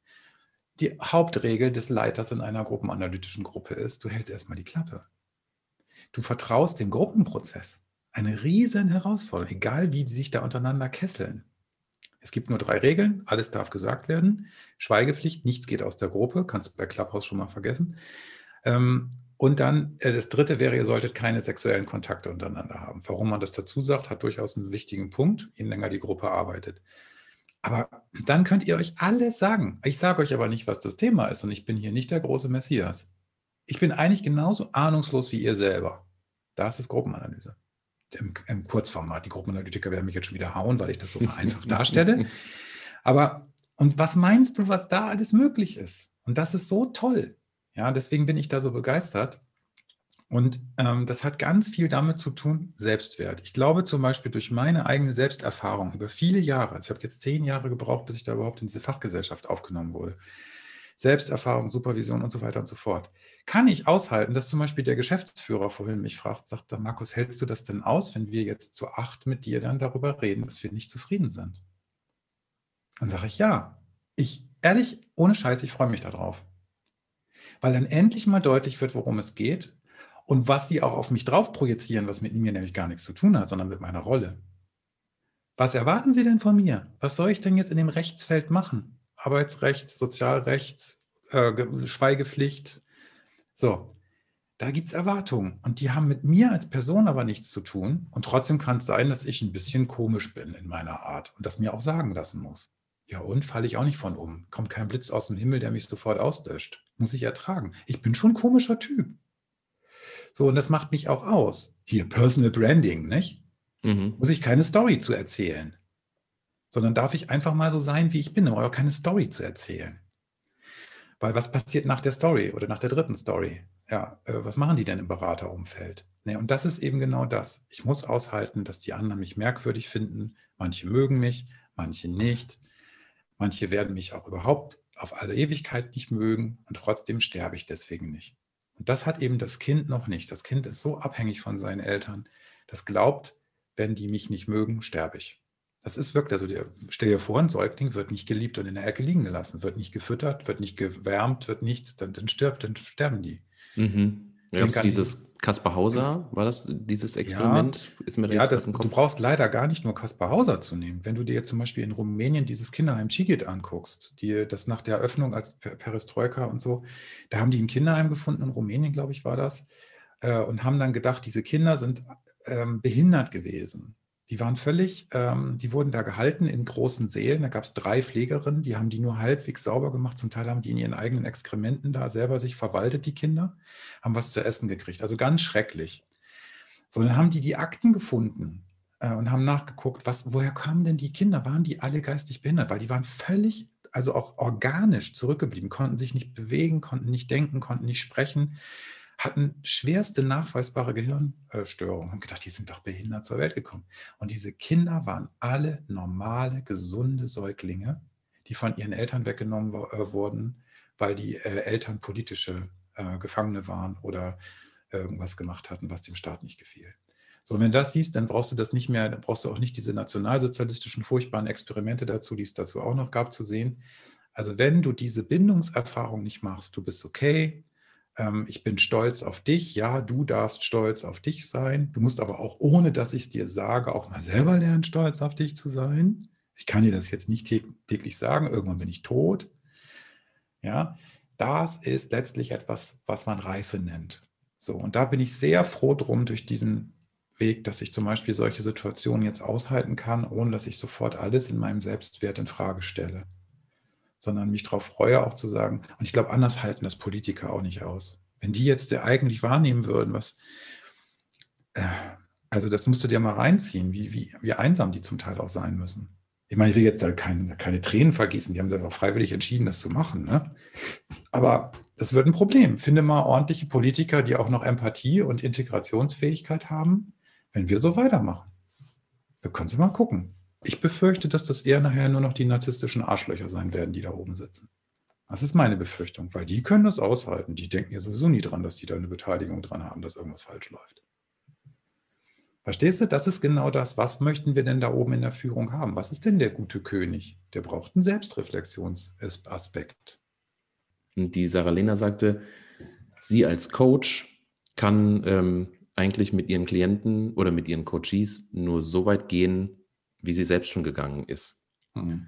die Hauptregel des Leiters in einer gruppenanalytischen Gruppe ist, du hältst erstmal die Klappe. Du vertraust dem Gruppenprozess. Eine riesen Herausforderung, egal wie die sich da untereinander kesseln. Es gibt nur drei Regeln, alles darf gesagt werden. Schweigepflicht, nichts geht aus der Gruppe, kannst du bei Clubhouse schon mal vergessen. Ähm, und dann äh, das dritte wäre, ihr solltet keine sexuellen Kontakte untereinander haben. Warum man das dazu sagt, hat durchaus einen wichtigen Punkt, je länger die Gruppe arbeitet. Aber dann könnt ihr euch alles sagen. Ich sage euch aber nicht, was das Thema ist und ich bin hier nicht der große Messias. Ich bin eigentlich genauso ahnungslos wie ihr selber. Das ist Gruppenanalyse. Im, Im, Kurzformat. Die Gruppenanalytiker werden mich jetzt schon wieder hauen, weil ich das so einfach darstelle. Aber, und was meinst du, was da alles möglich ist? Und das ist so toll. Ja, deswegen bin ich da so begeistert. Und ähm, das hat ganz viel damit zu tun, Selbstwert. Ich glaube zum Beispiel durch meine eigene Selbsterfahrung über viele Jahre, also ich habe jetzt zehn Jahre gebraucht, bis ich da überhaupt in diese Fachgesellschaft aufgenommen wurde, Selbsterfahrung, Supervision und so weiter und so fort, kann ich aushalten, dass zum Beispiel der Geschäftsführer vorhin mich fragt, sagt, Markus, hältst du das denn aus, wenn wir jetzt zu acht mit dir dann darüber reden, dass wir nicht zufrieden sind? Dann sage ich ja. Ich, ehrlich, ohne Scheiß, ich freue mich darauf. Weil dann endlich mal deutlich wird, worum es geht und was sie auch auf mich drauf projizieren, was mit mir nämlich gar nichts zu tun hat, sondern mit meiner Rolle. Was erwarten Sie denn von mir? Was soll ich denn jetzt in dem Rechtsfeld machen? Arbeitsrecht, Sozialrecht, äh, Schweigepflicht. So, da gibt es Erwartungen und die haben mit mir als Person aber nichts zu tun. Und trotzdem kann es sein, dass ich ein bisschen komisch bin in meiner Art und das mir auch sagen lassen muss. Ja, und falle ich auch nicht von um. Kommt kein Blitz aus dem Himmel, der mich sofort auslöscht. Muss ich ertragen. Ich bin schon ein komischer Typ. So, und das macht mich auch aus. Hier, Personal Branding, nicht? Mhm. Muss ich keine Story zu erzählen, sondern darf ich einfach mal so sein, wie ich bin, aber auch keine Story zu erzählen. Weil was passiert nach der Story oder nach der dritten Story? Ja, äh, was machen die denn im Beraterumfeld? Nee, und das ist eben genau das. Ich muss aushalten, dass die anderen mich merkwürdig finden. Manche mögen mich, manche nicht. Manche werden mich auch überhaupt auf alle Ewigkeit nicht mögen und trotzdem sterbe ich deswegen nicht. Und das hat eben das Kind noch nicht. Das Kind ist so abhängig von seinen Eltern, das glaubt, wenn die mich nicht mögen, sterbe ich. Das ist wirklich, also der, stell dir vor, ein Säugling wird nicht geliebt und in der Ecke liegen gelassen, wird nicht gefüttert, wird nicht gewärmt, wird nichts, dann, dann stirbt, dann sterben die. Mhm. Ja, dieses Kaspar Hauser, war das dieses Experiment? Ja, ist mir ja das, du brauchst leider gar nicht nur Kaspar Hauser zu nehmen. Wenn du dir jetzt zum Beispiel in Rumänien dieses Kinderheim Chigit anguckst, die, das nach der Eröffnung als Perestroika und so, da haben die ein Kinderheim gefunden, in Rumänien, glaube ich, war das, äh, und haben dann gedacht, diese Kinder sind ähm, behindert gewesen. Die waren völlig, ähm, die wurden da gehalten in großen Sälen. Da gab es drei Pflegerinnen, die haben die nur halbwegs sauber gemacht. Zum Teil haben die in ihren eigenen Exkrementen da selber sich verwaltet, die Kinder, haben was zu essen gekriegt. Also ganz schrecklich. So, dann haben die die Akten gefunden äh, und haben nachgeguckt, was, woher kamen denn die Kinder? Waren die alle geistig behindert? Weil die waren völlig also auch organisch zurückgeblieben, konnten sich nicht bewegen, konnten nicht denken, konnten nicht sprechen, hatten schwerste nachweisbare Gehirnstörungen, haben gedacht, die sind doch behindert zur Welt gekommen. Und diese Kinder waren alle normale, gesunde Säuglinge, die von ihren Eltern weggenommen äh, wurden, weil die äh, Eltern politische äh, Gefangene waren oder irgendwas gemacht hatten, was dem Staat nicht gefiel. So, wenn du das siehst, dann brauchst du das nicht mehr, dann brauchst du auch nicht diese nationalsozialistischen furchtbaren Experimente dazu, die es dazu auch noch gab, zu sehen. Also wenn du diese Bindungserfahrung nicht machst, du bist okay, ähm, ich bin stolz auf dich, ja, du darfst stolz auf dich sein. Du musst aber auch, ohne dass ich es dir sage, auch mal selber lernen, stolz auf dich zu sein. Ich kann dir das jetzt nicht täglich sagen, irgendwann bin ich tot. Ja, das ist letztlich etwas, was man Reife nennt. So, und da bin ich sehr froh drum, durch diesen Weg, dass ich zum Beispiel solche Situationen jetzt aushalten kann, ohne dass ich sofort alles in meinem Selbstwert in Frage stelle, sondern mich darauf freue, auch zu sagen, und ich glaube, anders halten das Politiker auch nicht aus. Wenn die jetzt eigentlich wahrnehmen würden, was, äh, also das musst du dir mal reinziehen, wie, wie, wie einsam die zum Teil auch sein müssen. Ich meine, ich will jetzt da keine, keine Tränen vergießen, die haben sich auch freiwillig entschieden, das zu machen. Ne? Aber das wird ein Problem. Finde mal ordentliche Politiker, die auch noch Empathie und Integrationsfähigkeit haben wenn wir so weitermachen. Wir können Sie mal gucken. Ich befürchte, dass das eher nachher nur noch die narzisstischen Arschlöcher sein werden, die da oben sitzen. Das ist meine Befürchtung, weil die können das aushalten. Die denken ja sowieso nie dran, dass die da eine Beteiligung dran haben, dass irgendwas falsch läuft. Verstehst du? Das ist genau das. Was möchten wir denn da oben in der Führung haben? Was ist denn der gute König? Der braucht einen Selbstreflexionsaspekt. Und die Sarah Lena sagte, sie als Coach kann ähm, eigentlich mit ihren Klienten oder mit ihren Coaches nur so weit gehen, wie sie selbst schon gegangen ist. Mhm.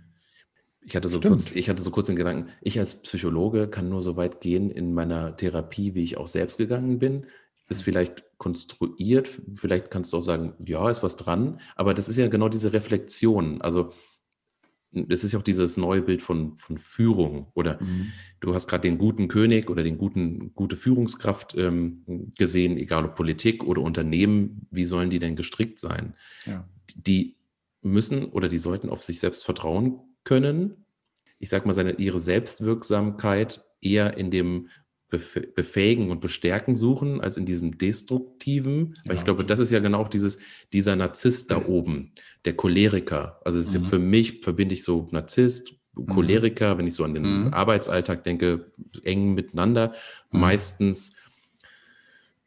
Ich hatte, so kurz, ich hatte so kurz den Gedanken, ich als Psychologe kann nur so weit gehen in meiner Therapie, wie ich auch selbst gegangen bin. Ist vielleicht konstruiert, vielleicht kannst du auch sagen, ja, ist was dran, aber das ist ja genau diese Reflexion. Also das ist ja auch dieses neue Bild von, von Führung. Oder mhm. du hast gerade den guten König oder den guten, gute Führungskraft ähm, gesehen, egal ob Politik oder Unternehmen, wie sollen die denn gestrickt sein? Ja. Die müssen oder die sollten auf sich selbst vertrauen können. Ich sage mal, seine, ihre Selbstwirksamkeit eher in dem befähigen und bestärken suchen, als in diesem destruktiven. Weil ja, ich glaube, das ist ja genau dieses, dieser Narzisst da oben, der Choleriker. Also mhm. ja für mich, verbinde ich so Narzisst, mhm. Choleriker, mhm. wenn ich so an den mhm. Arbeitsalltag denke, eng miteinander, mhm. meistens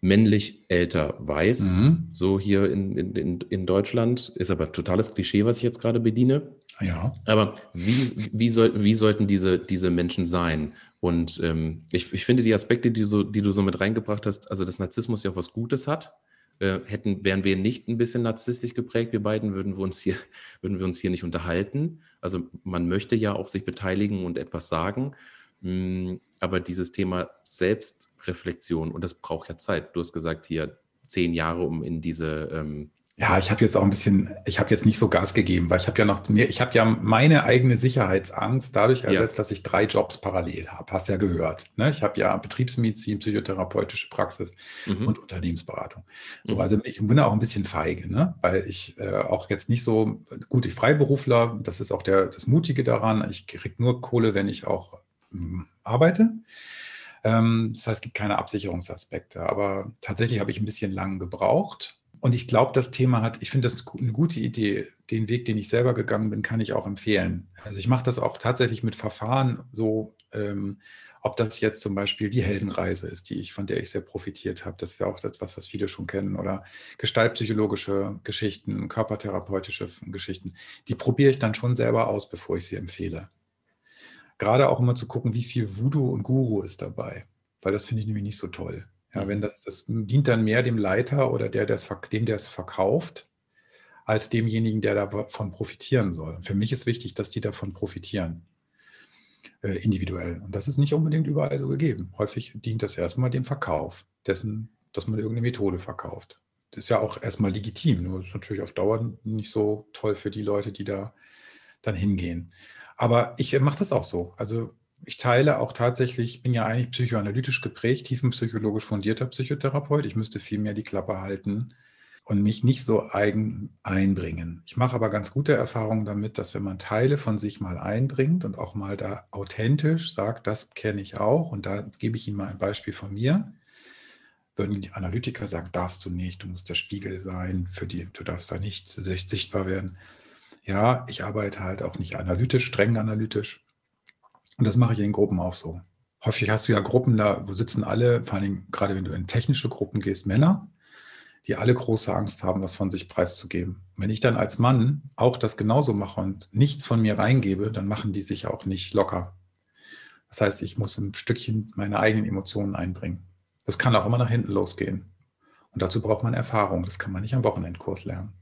männlich, älter, weiß, mhm. so hier in, in, in Deutschland. Ist aber totales Klischee, was ich jetzt gerade bediene. Ja. Aber wie, wie, soll, wie sollten diese, diese Menschen sein? Und ähm, ich, ich finde die Aspekte, die, so, die du so mit reingebracht hast, also dass Narzissmus ja auch was Gutes hat. Äh, hätten, wären wir nicht ein bisschen narzisstisch geprägt, wir beiden, würden wir uns hier, würden wir uns hier nicht unterhalten. Also man möchte ja auch sich beteiligen und etwas sagen. Mh, mm, aber dieses Thema Selbstreflexion, und das braucht ja Zeit. Du hast gesagt, hier zehn Jahre, um in diese ähm, ja, ich habe jetzt auch ein bisschen, ich habe jetzt nicht so Gas gegeben, weil ich habe ja noch mehr, ich habe ja meine eigene Sicherheitsangst dadurch ersetzt, ja. dass ich drei Jobs parallel habe. Hast ja gehört. Ne? Ich habe ja Betriebsmedizin, psychotherapeutische Praxis mhm. und Unternehmensberatung. So, mhm. also ich bin auch ein bisschen feige, ne? weil ich äh, auch jetzt nicht so gut, ich Freiberufler, das ist auch der, das Mutige daran. Ich kriege nur Kohle, wenn ich auch arbeite. Ähm, das heißt, es gibt keine Absicherungsaspekte. Aber tatsächlich habe ich ein bisschen lang gebraucht und ich glaube, das Thema hat, ich finde das eine gute Idee. Den Weg, den ich selber gegangen bin, kann ich auch empfehlen. Also ich mache das auch tatsächlich mit Verfahren so, ähm, ob das jetzt zum Beispiel die Heldenreise ist, die ich, von der ich sehr profitiert habe. Das ist ja auch etwas, was viele schon kennen. Oder gestaltpsychologische Geschichten, körpertherapeutische Geschichten. Die probiere ich dann schon selber aus, bevor ich sie empfehle. Gerade auch immer zu gucken, wie viel Voodoo und Guru ist dabei. Weil das finde ich nämlich nicht so toll. Ja, wenn das, das dient dann mehr dem Leiter oder der, der dem, der es verkauft, als demjenigen, der davon profitieren soll. Für mich ist wichtig, dass die davon profitieren, äh, individuell. Und das ist nicht unbedingt überall so gegeben. Häufig dient das erstmal dem Verkauf dessen, dass man irgendeine Methode verkauft. Das ist ja auch erstmal legitim, nur ist natürlich auf Dauer nicht so toll für die Leute, die da dann hingehen. Aber ich mache das auch so. Also ich teile auch tatsächlich, bin ja eigentlich psychoanalytisch geprägt, tiefenpsychologisch fundierter Psychotherapeut. Ich müsste viel mehr die Klappe halten und mich nicht so eigen einbringen. Ich mache aber ganz gute Erfahrungen damit, dass wenn man Teile von sich mal einbringt und auch mal da authentisch sagt, das kenne ich auch und da gebe ich Ihnen mal ein Beispiel von mir, würden die Analytiker sagen, darfst du nicht, du musst der Spiegel sein, für die, du darfst da nicht sichtbar werden. Ja, ich arbeite halt auch nicht analytisch, streng analytisch. Und das mache ich in Gruppen auch so. Häufig hast du ja Gruppen da, wo sitzen alle, vor allem gerade wenn du in technische Gruppen gehst, Männer die alle große Angst haben, was von sich preiszugeben. Wenn ich dann als Mann auch das genauso mache und nichts von mir reingebe, dann machen die sich auch nicht locker. Das heißt, ich muss ein Stückchen meine eigenen Emotionen einbringen. Das kann auch immer nach hinten losgehen. Und dazu braucht man Erfahrung. Das kann man nicht am Wochenendkurs lernen.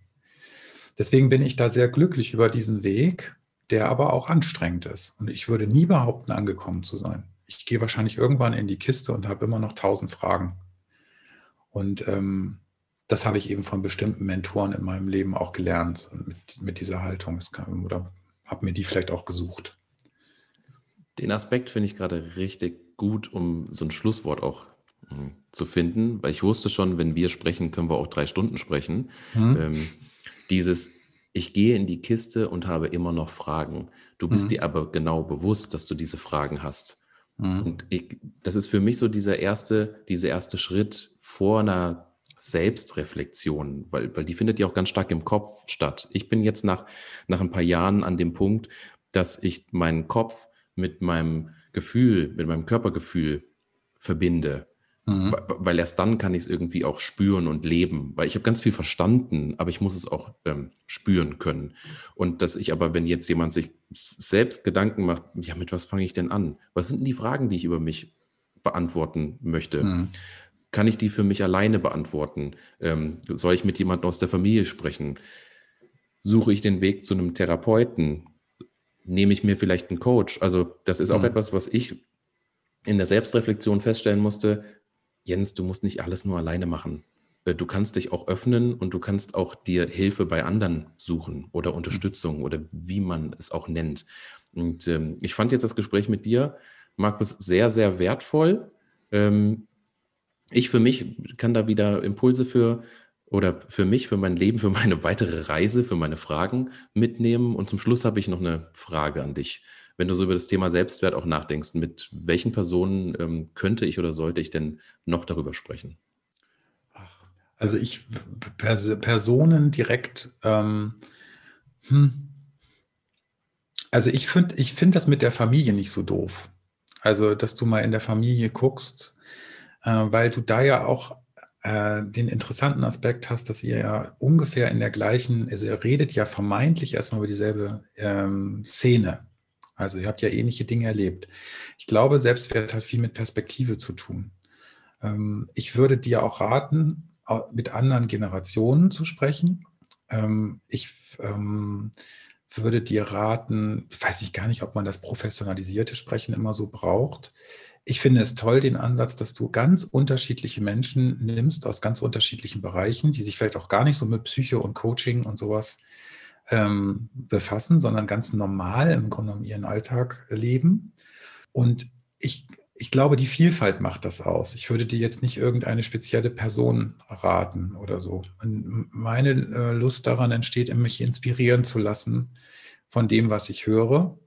Deswegen bin ich da sehr glücklich über diesen Weg, der aber auch anstrengend ist. Und ich würde nie behaupten, angekommen zu sein. Ich gehe wahrscheinlich irgendwann in die Kiste und habe immer noch tausend Fragen. Und ähm, das habe ich eben von bestimmten Mentoren in meinem Leben auch gelernt mit, mit dieser Haltung. Kann, oder habe mir die vielleicht auch gesucht. Den Aspekt finde ich gerade richtig gut, um so ein Schlusswort auch hm, zu finden, weil ich wusste schon, wenn wir sprechen, können wir auch drei Stunden sprechen. Mhm. Ähm, dieses, ich gehe in die Kiste und habe immer noch Fragen. Du bist mhm. dir aber genau bewusst, dass du diese Fragen hast. Mhm. Und ich, das ist für mich so dieser erste, dieser erste Schritt vor einer Selbstreflexion, weil, weil die findet ja auch ganz stark im Kopf statt. Ich bin jetzt nach, nach ein paar Jahren an dem Punkt, dass ich meinen Kopf mit meinem Gefühl, mit meinem Körpergefühl verbinde. Mhm. Weil erst dann kann ich es irgendwie auch spüren und leben. Weil ich habe ganz viel verstanden, aber ich muss es auch ähm, spüren können. Und dass ich aber, wenn jetzt jemand sich selbst Gedanken macht, ja, mit was fange ich denn an? Was sind denn die Fragen, die ich über mich beantworten möchte? Mhm. Kann ich die für mich alleine beantworten? Ähm, soll ich mit jemandem aus der Familie sprechen? Suche ich den Weg zu einem Therapeuten? Nehme ich mir vielleicht einen Coach? Also das ist auch mhm. etwas, was ich in der Selbstreflexion feststellen musste. Jens, du musst nicht alles nur alleine machen. Äh, du kannst dich auch öffnen und du kannst auch dir Hilfe bei anderen suchen oder Unterstützung oder wie man es auch nennt. Und ähm, ich fand jetzt das Gespräch mit dir, Markus, sehr, sehr wertvoll. Ähm, ich für mich kann da wieder Impulse für oder für mich, für mein Leben, für meine weitere Reise, für meine Fragen mitnehmen. Und zum Schluss habe ich noch eine Frage an dich. Wenn du so über das Thema Selbstwert auch nachdenkst, mit welchen Personen ähm, könnte ich oder sollte ich denn noch darüber sprechen? Also ich, Pers Personen direkt, ähm, hm. also ich finde ich find das mit der Familie nicht so doof. Also, dass du mal in der Familie guckst, äh, weil du da ja auch äh, den interessanten Aspekt hast, dass ihr ja ungefähr in der gleichen, also ihr redet ja vermeintlich erstmal über dieselbe ähm, Szene. Also ihr habt ja ähnliche Dinge erlebt. Ich glaube, Selbstwert hat viel mit Perspektive zu tun. Ähm, ich würde dir auch raten, mit anderen Generationen zu sprechen. Ähm, ich ähm, würde dir raten, weiß ich gar nicht, ob man das professionalisierte Sprechen immer so braucht ich finde es toll, den Ansatz, dass du ganz unterschiedliche Menschen nimmst aus ganz unterschiedlichen Bereichen, die sich vielleicht auch gar nicht so mit Psyche und Coaching und sowas ähm, befassen, sondern ganz normal im Grunde genommen ihren Alltag leben. Und ich, ich glaube, die Vielfalt macht das aus. Ich würde dir jetzt nicht irgendeine spezielle Person raten oder so. Und meine äh, Lust daran entsteht, mich inspirieren zu lassen von dem, was ich höre.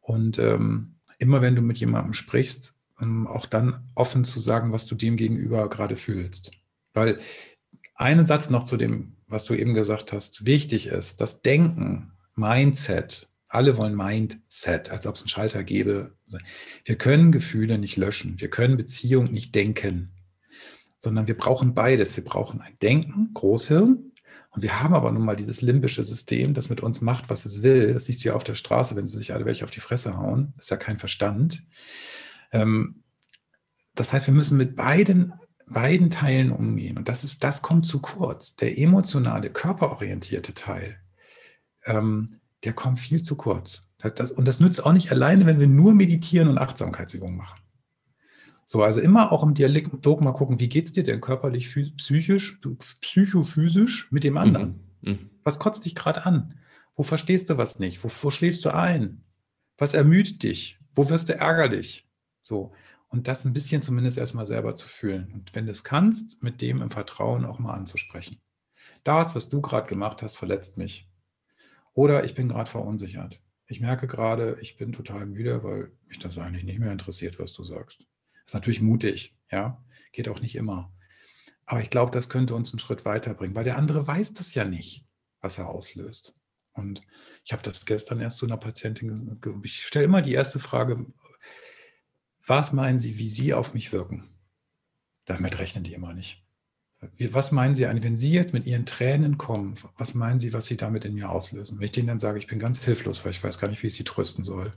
Und ähm, immer wenn du mit jemandem sprichst, ähm, auch dann offen zu sagen, was du dem gegenüber gerade fühlst. Weil einen Satz noch zu dem, was du eben gesagt hast, wichtig ist, das Denken, Mindset, alle wollen Mindset, als ob es einen Schalter gäbe. Wir können Gefühle nicht löschen, wir können Beziehungen nicht denken, sondern wir brauchen beides. Wir brauchen ein Denken, Großhirn, und wir haben aber nun mal dieses limbische System, das mit uns macht, was es will. Das siehst du ja auf der Straße, wenn sie sich alle welche auf die Fresse hauen. Das ist ja kein Verstand. Ähm, das heißt, wir müssen mit beiden, beiden Teilen umgehen. Und das, ist, das kommt zu kurz. Der emotionale, körperorientierte Teil, ähm, der kommt viel zu kurz. Das, das, und das nützt auch nicht alleine, wenn wir nur meditieren und Achtsamkeitsübungen machen. So, also immer auch im Dialog mal gucken, wie geht es dir denn körperlich, psychisch, psychophysisch mit dem anderen? Mhm. Mhm. Was kotzt dich gerade an? Wo verstehst du was nicht? Wo, wo schläfst du ein? Was ermüdet dich? Wo wirst du ärgerlich? So. Und das ein bisschen zumindest erstmal selber zu fühlen. Und wenn du es kannst, mit dem im Vertrauen auch mal anzusprechen. das, was du gerade gemacht hast, verletzt mich. Oder ich bin gerade verunsichert. Ich merke gerade, ich bin total müde, weil mich das eigentlich nicht mehr interessiert, was du sagst. Ist natürlich mutig, ja, geht auch nicht immer. Aber ich glaube, das könnte uns einen Schritt weiterbringen, weil der andere weiß das ja nicht, was er auslöst. Und ich habe das gestern erst zu einer Patientin gesagt. Ich stelle immer die erste Frage, was meinen Sie, wie Sie auf mich wirken? Damit rechnen die immer nicht. Was meinen Sie, wenn Sie jetzt mit Ihren Tränen kommen, was meinen Sie, was Sie damit in mir auslösen? Wenn ich denen dann sage, ich bin ganz hilflos, weil ich weiß gar nicht, wie ich Sie trösten soll,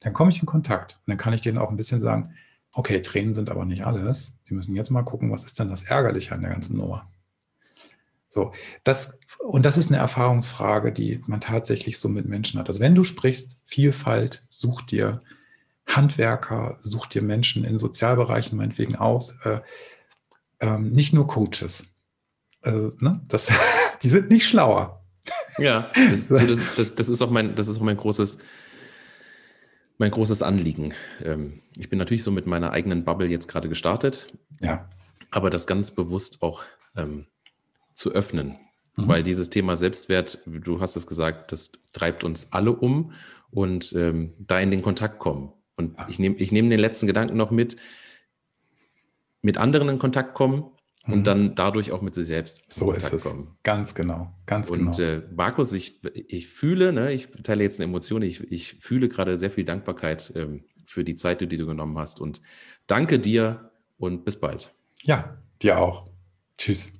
dann komme ich in Kontakt. Und dann kann ich denen auch ein bisschen sagen, okay, Tränen sind aber nicht alles. Sie müssen jetzt mal gucken, was ist denn das Ärgerliche an der ganzen Nummer? So, das, und das ist eine Erfahrungsfrage, die man tatsächlich so mit Menschen hat. Also wenn du sprichst, Vielfalt, such dir Handwerker, such dir Menschen in Sozialbereichen meinetwegen aus, äh, ähm, nicht nur Coaches. Also, ne, das, die sind nicht schlauer. Ja, das, das, das, ist auch mein, das ist auch mein großes, mein großes Anliegen. Ähm, ich bin natürlich so mit meiner eigenen Bubble jetzt gerade gestartet. Ja. Aber das ganz bewusst auch ähm, zu öffnen. Mhm. Weil dieses Thema Selbstwert, du hast es gesagt, das treibt uns alle um und ähm, da in den Kontakt kommen. Und ich nehme ich nehm den letzten Gedanken noch mit, mit anderen in Kontakt kommen und mhm. dann dadurch auch mit sich selbst so ist es. kommen. Ganz genau, ganz und, genau. Und äh, Markus, ich, ich fühle, ne, ich teile jetzt eine Emotion, ich, ich fühle gerade sehr viel Dankbarkeit ähm, für die Zeit, die du genommen hast. Und danke dir und bis bald. Ja, dir auch. Tschüss.